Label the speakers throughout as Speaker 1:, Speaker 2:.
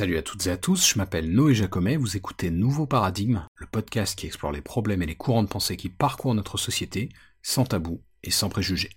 Speaker 1: Salut à toutes et à tous, je m'appelle Noé Jacomet, vous écoutez Nouveau Paradigme, le podcast qui explore les problèmes et les courants de pensée qui parcourent notre société, sans tabou et sans préjugés.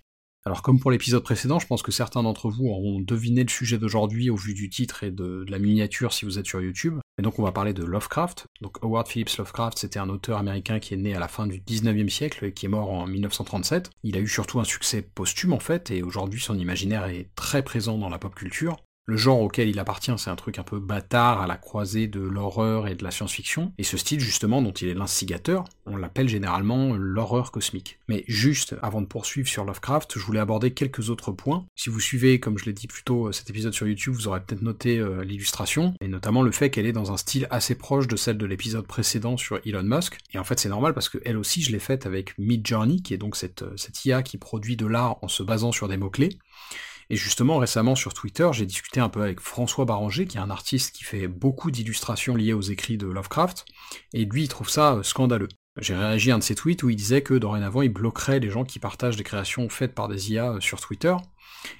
Speaker 1: Alors comme pour l'épisode précédent, je pense que certains d'entre vous auront deviné le sujet d'aujourd'hui au vu du titre et de, la miniature si vous êtes sur YouTube. Et donc on va parler de Lovecraft. Donc Howard Phillips Lovecraft, c'était un auteur américain qui est né à la fin du 19e siècle et qui est mort en 1937. Il a eu surtout un succès posthume en fait, et aujourd'hui son imaginaire est très présent dans la pop culture. Le genre auquel il appartient, c'est un truc un peu bâtard à la croisée de l'horreur et de la science-fiction, et ce style justement dont il est l'instigateur, on l'appelle généralement l'horreur cosmique. Mais juste, avant de poursuivre sur Lovecraft, je voulais aborder quelques autres points. Si vous suivez, comme je l'ai dit plus tôt, cet épisode sur YouTube, vous aurez peut-être noté euh, l'illustration, et notamment le fait qu'elle est dans un style assez proche de celle de l'épisode précédent sur Elon Musk, et en fait c'est normal parce que elle aussi je l'ai faite avec Midjourney, qui est donc cette, euh, cette IA qui produit de l'art en se basant sur des mots-clés, et justement, récemment sur Twitter, j'ai discuté un peu avec François Barranger, qui est un artiste qui fait beaucoup d'illustrations liées aux écrits de Lovecraft, et lui, il trouve ça euh, scandaleux. J'ai réagi à un de ses tweets où il disait que dorénavant, il bloquerait les gens qui partagent des créations faites par des IA euh, sur Twitter,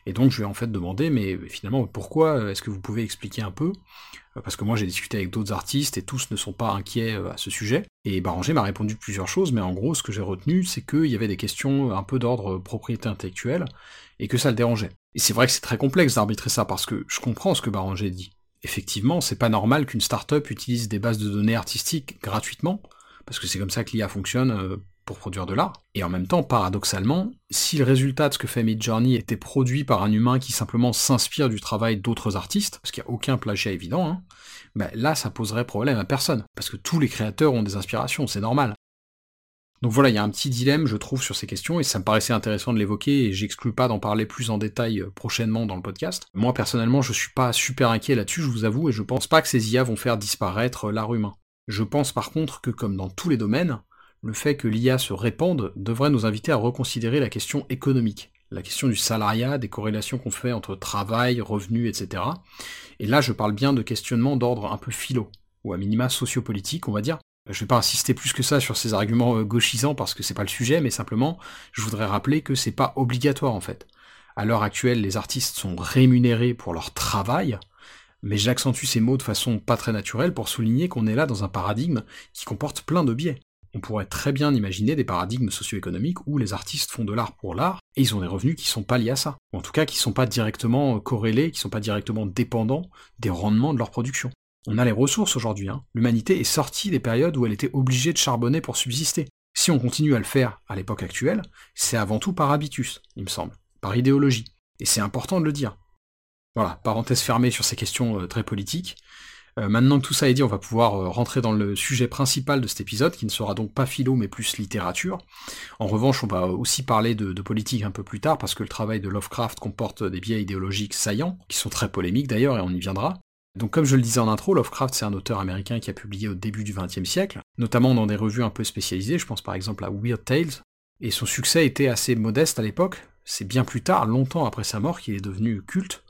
Speaker 1: et donc je lui ai en fait demandé, mais finalement, pourquoi euh, Est-ce que vous pouvez expliquer un peu? Parce que moi j'ai discuté avec d'autres artistes et tous ne sont pas inquiets à ce sujet. Et Barranger m'a répondu plusieurs choses, mais en gros, ce que j'ai retenu, c'est qu'il y avait des questions un peu d'ordre propriété intellectuelle, et que ça le dérangeait. Et c'est vrai que c'est très complexe d'arbitrer ça, parce que je comprends ce que Barranger dit. Effectivement, c'est pas normal qu'une start-up utilise des bases de données artistiques gratuitement, parce que c'est comme ça que l'IA fonctionne euh, pour produire de l'art. Et en même temps, paradoxalement, si le résultat de ce que fait Midjourney était produit par un humain qui simplement s'inspire du travail d'autres artistes, parce qu'il n'y a aucun plagiat évident, hein, ben là ça poserait problème à personne, parce que tous les créateurs ont des inspirations, c'est normal. Donc voilà, il y a un petit dilemme, je trouve, sur ces questions, et ça me paraissait intéressant de l'évoquer, et j'exclus pas d'en parler plus en détail euh, prochainement dans le podcast. Moi, personnellement, je suis pas super inquiet là-dessus, je vous avoue, et je pense pas que ces IA vont faire disparaître l'art humain. Je pense par contre que, comme dans tous les domaines, le fait que l'IA se répande devrait nous inviter à reconsidérer la question économique, la question du salariat, des corrélations qu'on fait entre travail, revenus, etc. Et là, je parle bien de questionnements d'ordre un peu philo, ou à minima sociopolitique, on va dire, je vais pas insister plus que ça sur ces arguments euh, gauchisants parce que c'est pas le sujet, mais simplement, je voudrais rappeler que c'est pas obligatoire en fait. À l'heure actuelle, les artistes sont rémunérés pour leur travail, mais j'accentue ces mots de façon pas très naturelle pour souligner qu'on est là dans un paradigme qui comporte plein de biais. On pourrait très bien imaginer des paradigmes socio-économiques où les artistes font de l'art pour l'art et ils ont des revenus qui sont pas liés à ça, ou en tout cas qui sont pas directement corrélés, qui sont pas directement dépendants des rendements de leur production. On a les ressources aujourd'hui, hein. l'humanité est sortie des périodes où elle était obligée de charbonner pour subsister. Si on continue à le faire à l'époque actuelle, c'est avant tout par habitus, il me semble, par idéologie. Et c'est important de le dire. Voilà, parenthèse fermée sur ces questions euh, très politiques. Euh, maintenant que tout ça est dit, on va pouvoir euh, rentrer dans le sujet principal de cet épisode, qui ne sera donc pas philo mais plus littérature. En revanche, on va aussi parler de, de, politique un peu plus tard, parce que le travail de Lovecraft comporte des biais idéologiques saillants, qui sont très polémiques d'ailleurs, et on y viendra. Donc comme je le disais en intro, Lovecraft c'est un auteur américain qui a publié au début du XXe siècle, notamment dans des revues un peu spécialisées, je pense par exemple à Weird Tales, et son succès était assez modeste à l'époque, c'est bien plus tard, longtemps après sa mort, qu'il est devenu culte,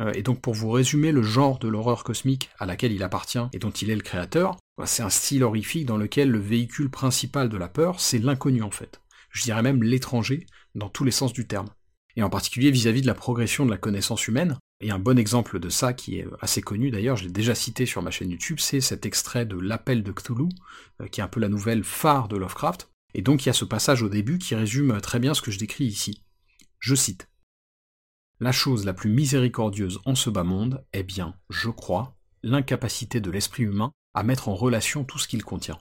Speaker 1: euh, et donc pour vous résumer le genre de l'horreur cosmique à laquelle il appartient et dont il est le créateur, bah, c'est un style horrifique dans lequel le véhicule principal de la peur, c'est l'inconnu en fait. Je dirais même l'étranger, dans tous les sens du terme. Et en particulier vis-à-vis -vis de la progression de la connaissance humaine, et un bon exemple de ça, qui est assez connu d'ailleurs, je l'ai déjà cité sur ma chaîne YouTube, c'est cet extrait de L'Appel de Cthulhu, euh, qui est un peu la nouvelle phare de Lovecraft. Et donc il y a ce passage au début qui résume très bien ce que je décris ici. Je cite. La chose la plus miséricordieuse en ce bas monde est bien, je crois, l'incapacité de l'esprit humain à mettre en relation tout ce qu'il contient.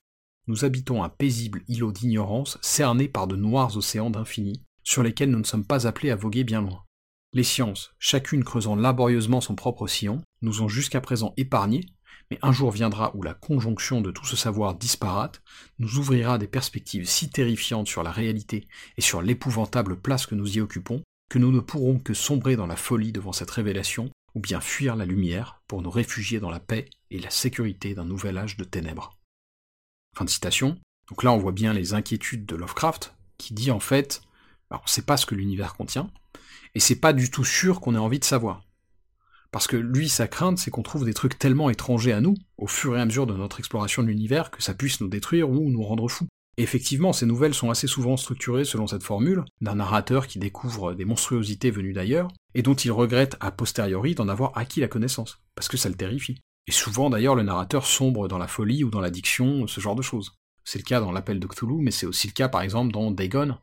Speaker 1: Nous habitons un paisible îlot d'ignorance cerné par de noirs océans d'infini, sur lesquels nous ne sommes pas appelés à voguer bien loin. Les sciences, chacune creusant laborieusement son propre sillon, nous ont jusqu'à présent épargnés, mais un jour viendra où la conjonction de tout ce savoir disparate nous ouvrira des perspectives si terrifiantes sur la réalité et sur l'épouvantable place que nous y occupons, que nous ne pourrons que sombrer dans la folie devant cette révélation, ou bien fuir la lumière pour nous réfugier dans la paix et la sécurité d'un nouvel âge de ténèbres. Fin de citation. Donc là on voit bien les inquiétudes de Lovecraft, qui dit en fait, on ne sait pas ce que l'univers contient, et c'est pas du tout sûr qu'on ait envie de savoir. Parce que lui, sa crainte, c'est qu'on trouve des trucs tellement étrangers à nous, au fur et à mesure de notre exploration de l'univers, que ça puisse nous détruire ou nous rendre fous. Et effectivement, ces nouvelles sont assez souvent structurées selon cette formule, d'un narrateur qui découvre des monstruosités venues d'ailleurs, et dont il regrette a posteriori d'en avoir acquis la connaissance, parce que ça le terrifie. Et souvent d'ailleurs le narrateur sombre dans la folie ou dans l'addiction, ce genre de choses. C'est le cas dans l'appel de Cthulhu, mais c'est aussi le cas par exemple dans Dagon,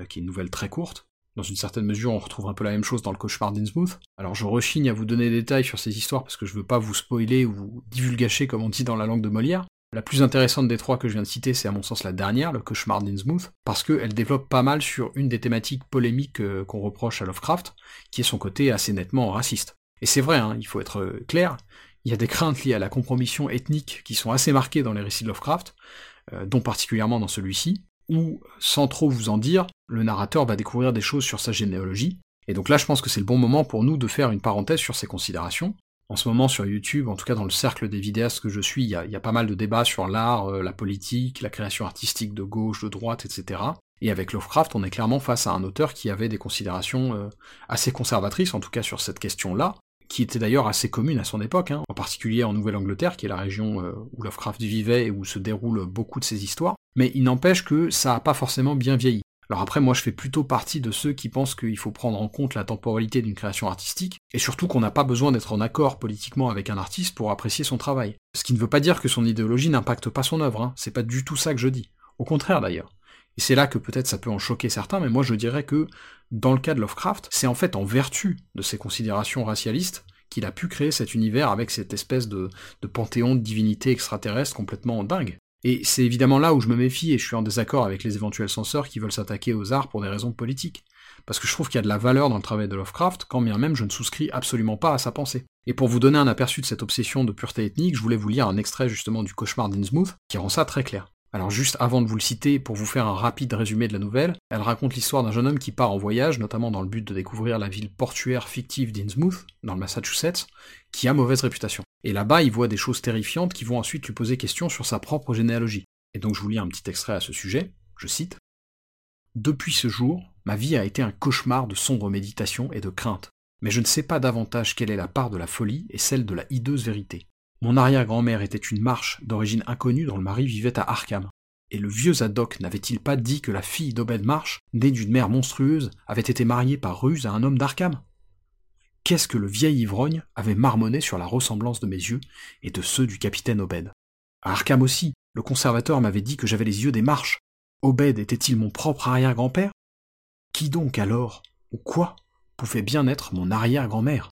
Speaker 1: euh, qui est une nouvelle très courte. Dans une certaine mesure, on retrouve un peu la même chose dans le cauchemar d'Innsmouth. Alors je rechigne à vous donner des détails sur ces histoires parce que je veux pas vous spoiler ou divulgacher comme on dit dans la langue de Molière. La plus intéressante des trois que je viens de citer, c'est à mon sens la dernière, le cauchemar d'Innsmouth, parce qu'elle développe pas mal sur une des thématiques polémiques euh, qu'on reproche à Lovecraft, qui est son côté assez nettement raciste. Et c'est vrai, hein, il faut être euh, clair, il y a des craintes liées à la compromission ethnique qui sont assez marquées dans les récits de Lovecraft, euh, dont particulièrement dans celui-ci, où, sans trop vous en dire, le narrateur va découvrir des choses sur sa généalogie, et donc là je pense que c'est le bon moment pour nous de faire une parenthèse sur ces considérations. En ce moment sur YouTube, en tout cas dans le cercle des vidéastes que je suis, il y a, pas mal de débats sur l'art, euh, la politique, la création artistique de gauche, de droite, etc. Et avec Lovecraft, on est clairement face à un auteur qui avait des considérations euh, assez conservatrices, en tout cas sur cette question-là, qui était d'ailleurs assez commune à son époque, hein, en particulier en Nouvelle-Angleterre, qui est la région euh, où Lovecraft vivait et où se déroulent beaucoup de ses histoires, mais il n'empêche que ça n'a pas forcément bien vieilli. Alors après, moi je fais plutôt partie de ceux qui pensent qu'il faut prendre en compte la temporalité d'une création artistique, et surtout qu'on n'a pas besoin d'être en accord politiquement avec un artiste pour apprécier son travail. Ce qui ne veut pas dire que son idéologie n'impacte pas son œuvre, hein. c'est pas du tout ça que je dis. Au contraire d'ailleurs. Et c'est là que peut-être ça peut en choquer certains, mais moi je dirais que, dans le cas de Lovecraft, c'est en fait en vertu de ses considérations racialistes qu'il a pu créer cet univers avec cette espèce de, panthéon de divinités extraterrestres complètement dingue. Et c'est évidemment là où je me méfie et je suis en désaccord avec les éventuels censeurs qui veulent s'attaquer aux arts pour des raisons politiques. Parce que je trouve qu'il y a de la valeur dans le travail de Lovecraft, quand bien même je ne souscris absolument pas à sa pensée. Et pour vous donner un aperçu de cette obsession de pureté ethnique, je voulais vous lire un extrait justement du cauchemar d'Innsmouth, qui rend ça très clair. Alors juste avant de vous le citer, pour vous faire un rapide résumé de la nouvelle, elle raconte l'histoire d'un jeune homme qui part en voyage, notamment dans le but de découvrir la ville portuaire fictive d'Innsmouth, dans le Massachusetts, qui a mauvaise réputation. Et là-bas, il voit des choses terrifiantes qui vont ensuite lui poser question sur sa propre généalogie. Et donc je vous lis un petit extrait à ce sujet, je cite. Depuis ce jour, ma vie a été un cauchemar de sombre méditation et de crainte, mais je ne sais pas davantage quelle est la part de la folie et celle de la hideuse vérité. Mon arrière-grand-mère était une marche d'origine inconnue dont le mari vivait à Arkham. Et le vieux Zadok n'avait-il pas dit que la fille d'Obed Marsh, née d'une mère monstrueuse, avait été mariée par ruse à un homme d'Arkham? Qu'est-ce que le vieil ivrogne avait marmonné sur la ressemblance de mes yeux et de ceux du capitaine Obed? À Arkham aussi, le conservateur m'avait dit que j'avais les yeux des marches. Obed était-il mon propre arrière-grand-père? Qui donc alors, ou quoi, pouvait bien être mon arrière-grand-mère?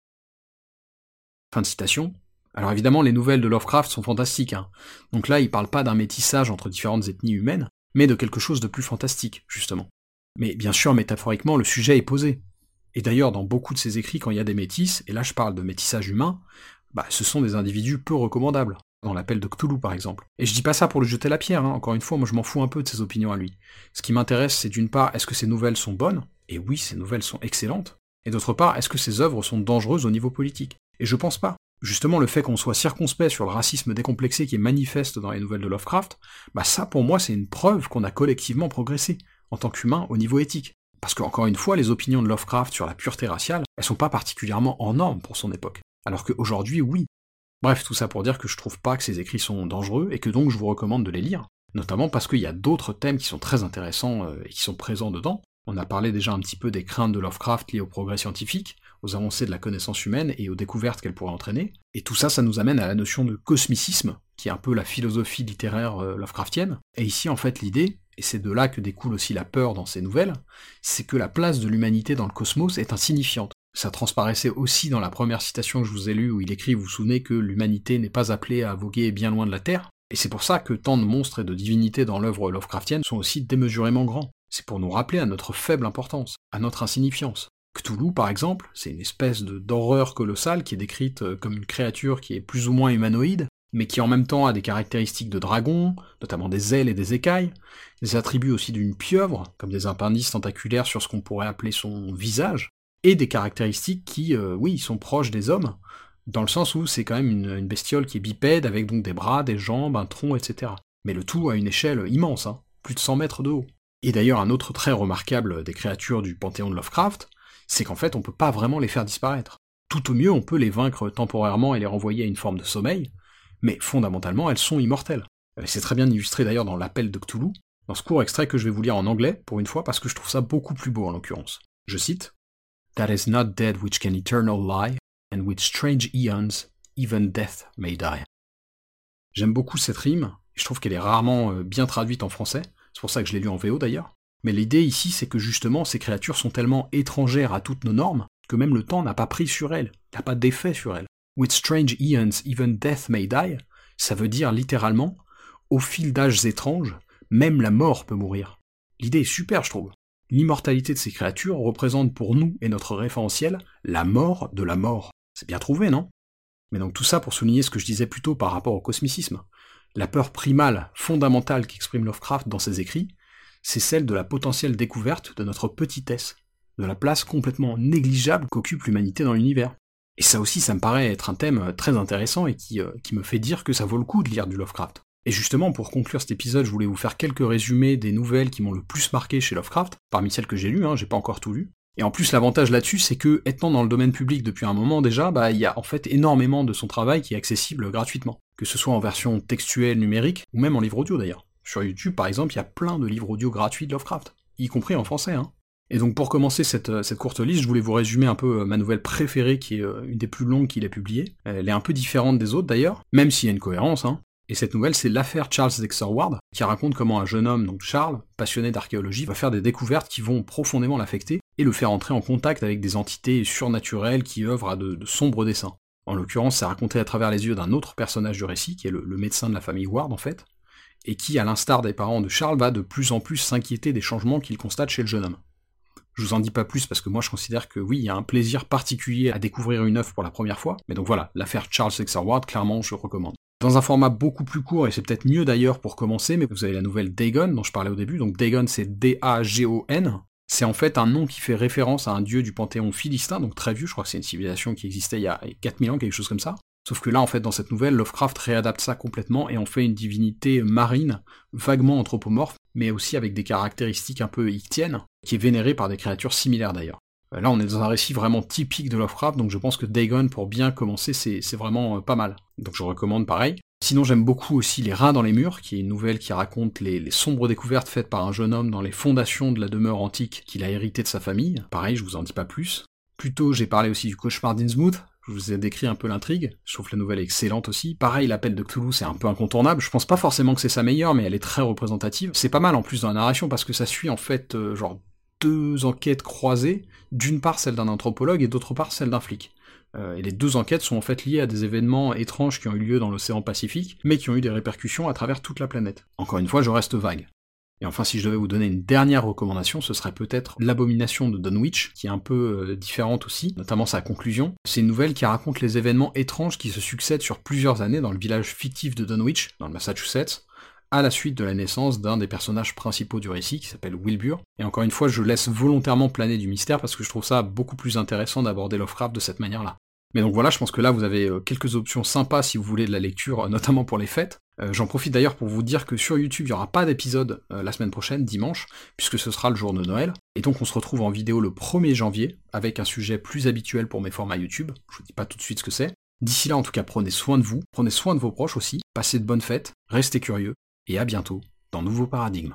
Speaker 1: Fin de citation, alors évidemment, les nouvelles de Lovecraft sont fantastiques. Hein. Donc là, il parle pas d'un métissage entre différentes ethnies humaines, mais de quelque chose de plus fantastique, justement. Mais bien sûr, métaphoriquement, le sujet est posé. Et d'ailleurs, dans beaucoup de ses écrits, quand il y a des métis, et là je parle de métissage humain, bah, ce sont des individus peu recommandables. Dans l'appel de Cthulhu, par exemple. Et je dis pas ça pour lui jeter la pierre, hein. encore une fois, moi je m'en fous un peu de ses opinions à lui. Ce qui m'intéresse, c'est d'une part, est-ce que ces nouvelles sont bonnes? Et oui, ces nouvelles sont excellentes. Et d'autre part, est-ce que ces œuvres sont dangereuses au niveau politique? Et je pense pas. Justement, le fait qu'on soit circonspect sur le racisme décomplexé qui est manifeste dans les nouvelles de Lovecraft, bah ça pour moi c'est une preuve qu'on a collectivement progressé, en tant qu'humain, au niveau éthique. Parce qu'encore une fois, les opinions de Lovecraft sur la pureté raciale, elles sont pas particulièrement en norme pour son époque. Alors qu'aujourd'hui, oui. Bref, tout ça pour dire que je trouve pas que ces écrits sont dangereux, et que donc je vous recommande de les lire. Notamment parce qu'il y a d'autres thèmes qui sont très intéressants euh, et qui sont présents dedans. On a parlé déjà un petit peu des craintes de Lovecraft liées au progrès scientifique, avancées de la connaissance humaine et aux découvertes qu'elle pourrait entraîner. Et tout ça, ça nous amène à la notion de cosmicisme, qui est un peu la philosophie littéraire euh, Lovecraftienne. Et ici, en fait, l'idée, et c'est de là que découle aussi la peur dans ces nouvelles, c'est que la place de l'humanité dans le cosmos est insignifiante. Ça transparaissait aussi dans la première citation que je vous ai lue où il écrit, vous vous souvenez, que l'humanité n'est pas appelée à voguer bien loin de la Terre? Et c'est pour ça que tant de monstres et de divinités dans l'œuvre Lovecraftienne sont aussi démesurément grands. C'est pour nous rappeler à notre faible importance, à notre insignifiance. Cthulhu, par exemple, c'est une espèce d'horreur colossale qui est décrite euh, comme une créature qui est plus ou moins humanoïde, mais qui en même temps a des caractéristiques de dragon, notamment des ailes et des écailles, des attributs aussi d'une pieuvre, comme des appendices tentaculaires sur ce qu'on pourrait appeler son visage, et des caractéristiques qui, euh, oui, sont proches des hommes, dans le sens où c'est quand même une, bestiole qui est bipède, avec donc des bras, des jambes, un tronc, etc. Mais le tout à une échelle immense, hein, plus de 100 mètres de haut. Et d'ailleurs, un autre trait remarquable des créatures du panthéon de Lovecraft, c'est qu'en fait on peut pas vraiment les faire disparaître. Tout au mieux on peut les vaincre temporairement et les renvoyer à une forme de sommeil, mais fondamentalement elles sont immortelles. C'est très bien illustré d'ailleurs dans l'appel de Cthulhu, dans ce court extrait que je vais vous lire en anglais, pour une fois, parce que je trouve ça beaucoup plus beau en l'occurrence. Je cite That is not dead which can eternal lie, and with strange eons even death may die. J'aime beaucoup cette rime, je trouve qu'elle est rarement euh, bien traduite en français, c'est pour ça que je l'ai lu en VO d'ailleurs. Mais l'idée ici, c'est que justement, ces créatures sont tellement étrangères à toutes nos normes que même le temps n'a pas pris sur elles, n'a pas d'effet sur elles. With strange eons, even death may die, ça veut dire littéralement, au fil d'âges étranges, même la mort peut mourir. L'idée est super, je trouve. L'immortalité de ces créatures représente pour nous et notre référentiel la mort de la mort. C'est bien trouvé, non? Mais donc tout ça pour souligner ce que je disais plus tôt par rapport au cosmicisme. La peur primale, fondamentale qu'exprime Lovecraft dans ses écrits, c'est celle de la potentielle découverte de notre petitesse, de la place complètement négligeable qu'occupe l'humanité dans l'univers. Et ça aussi, ça me paraît être un thème très intéressant et qui, euh, qui me fait dire que ça vaut le coup de lire du Lovecraft. Et justement, pour conclure cet épisode, je voulais vous faire quelques résumés des nouvelles qui m'ont le plus marqué chez Lovecraft, parmi celles que j'ai lues, hein, j'ai pas encore tout lu. Et en plus, l'avantage là-dessus, c'est que, étant dans le domaine public depuis un moment déjà, bah, il y a en fait énormément de son travail qui est accessible gratuitement. Que ce soit en version textuelle, numérique, ou même en livre audio d'ailleurs. Sur YouTube, par exemple, il y a plein de livres audio gratuits de Lovecraft. Y compris en français, hein. Et donc pour commencer cette, cette, courte liste, je voulais vous résumer un peu euh, ma nouvelle préférée, qui est euh, une des plus longues qu'il ait publiées. Elle est un peu différente des autres d'ailleurs, même s'il y a une cohérence, hein. Et cette nouvelle, c'est l'affaire Charles Dexter Ward, qui raconte comment un jeune homme, donc Charles, passionné d'archéologie, va faire des découvertes qui vont profondément l'affecter et le faire entrer en contact avec des entités surnaturelles qui œuvrent à de, sombres dessins. En l'occurrence, c'est raconté à travers les yeux d'un autre personnage du récit, qui est le, médecin de la famille Ward en fait, et qui, à l'instar des parents de Charles, va de plus en plus s'inquiéter des changements qu'il constate chez le jeune homme. Je vous en dis pas plus parce que moi je considère que oui, il y a un plaisir particulier à découvrir une œuvre pour la première fois, mais donc voilà, l'affaire Charles Dexter Ward, clairement je recommande. Dans un format beaucoup plus court, et c'est peut-être mieux d'ailleurs pour commencer, mais vous avez la nouvelle Dagon dont je parlais au début, donc Dagon c'est D-A-G-O-N, c'est en fait un nom qui fait référence à un dieu du panthéon philistin, donc très vieux, je crois que c'est une civilisation qui existait il y a 4000 ans, quelque chose comme ça. Sauf que là, en fait, dans cette nouvelle, Lovecraft réadapte ça complètement et en fait une divinité marine, vaguement anthropomorphe, mais aussi avec des caractéristiques un peu ictiennes, qui est vénérée par des créatures similaires d'ailleurs. Euh, là, on est dans un récit vraiment typique de Lovecraft, donc je pense que Dagon, pour bien commencer, c'est vraiment euh, pas mal. Donc je recommande pareil. Sinon, j'aime beaucoup aussi Les Rats dans les murs, qui est une nouvelle qui raconte les, sombres découvertes faites par un jeune homme dans les fondations de la demeure antique qu'il a hérité de sa famille. Pareil, je vous en dis pas plus. Plus tôt, j'ai parlé aussi du cauchemar d'Innsmouth, je vous ai décrit un peu l'intrigue, que la nouvelle est excellente aussi. Pareil, l'appel de Cthulhu, c'est un peu incontournable, je pense pas forcément que c'est sa meilleure, mais elle est très représentative. C'est pas mal en plus dans la narration, parce que ça suit en fait, euh, genre, deux enquêtes croisées, d'une part celle d'un anthropologue et d'autre part celle d'un flic. Euh, et les deux enquêtes sont en fait liées à des événements étranges qui ont eu lieu dans l'océan Pacifique, mais qui ont eu des répercussions à travers toute la planète. Encore une fois, je reste vague. Et enfin, si je devais vous donner une dernière recommandation, ce serait peut-être L'abomination de Dunwich, qui est un peu euh, différente aussi, notamment sa conclusion. C'est une nouvelle qui raconte les événements étranges qui se succèdent sur plusieurs années dans le village fictif de Dunwich, dans le Massachusetts, à la suite de la naissance d'un des personnages principaux du récit, qui s'appelle Wilbur. Et encore une fois, je laisse volontairement planer du mystère parce que je trouve ça beaucoup plus intéressant d'aborder Lovecraft de cette manière-là. Mais donc voilà, je pense que là vous avez euh, quelques options sympas si vous voulez de la lecture, euh, notamment pour les fêtes. Euh, j'en profite d'ailleurs pour vous dire que sur YouTube il n'y aura pas d'épisode la semaine prochaine, dimanche, puisque ce sera le jour de Noël. Et donc on se retrouve en vidéo le 1er janvier, avec un sujet plus habituel pour mes formats YouTube. Je vous dis pas tout de suite ce que c'est. D'ici là en tout cas prenez soin de vous, prenez soin de vos proches aussi, passez de bonnes fêtes, restez curieux, et à bientôt dans Nouveau Paradigme.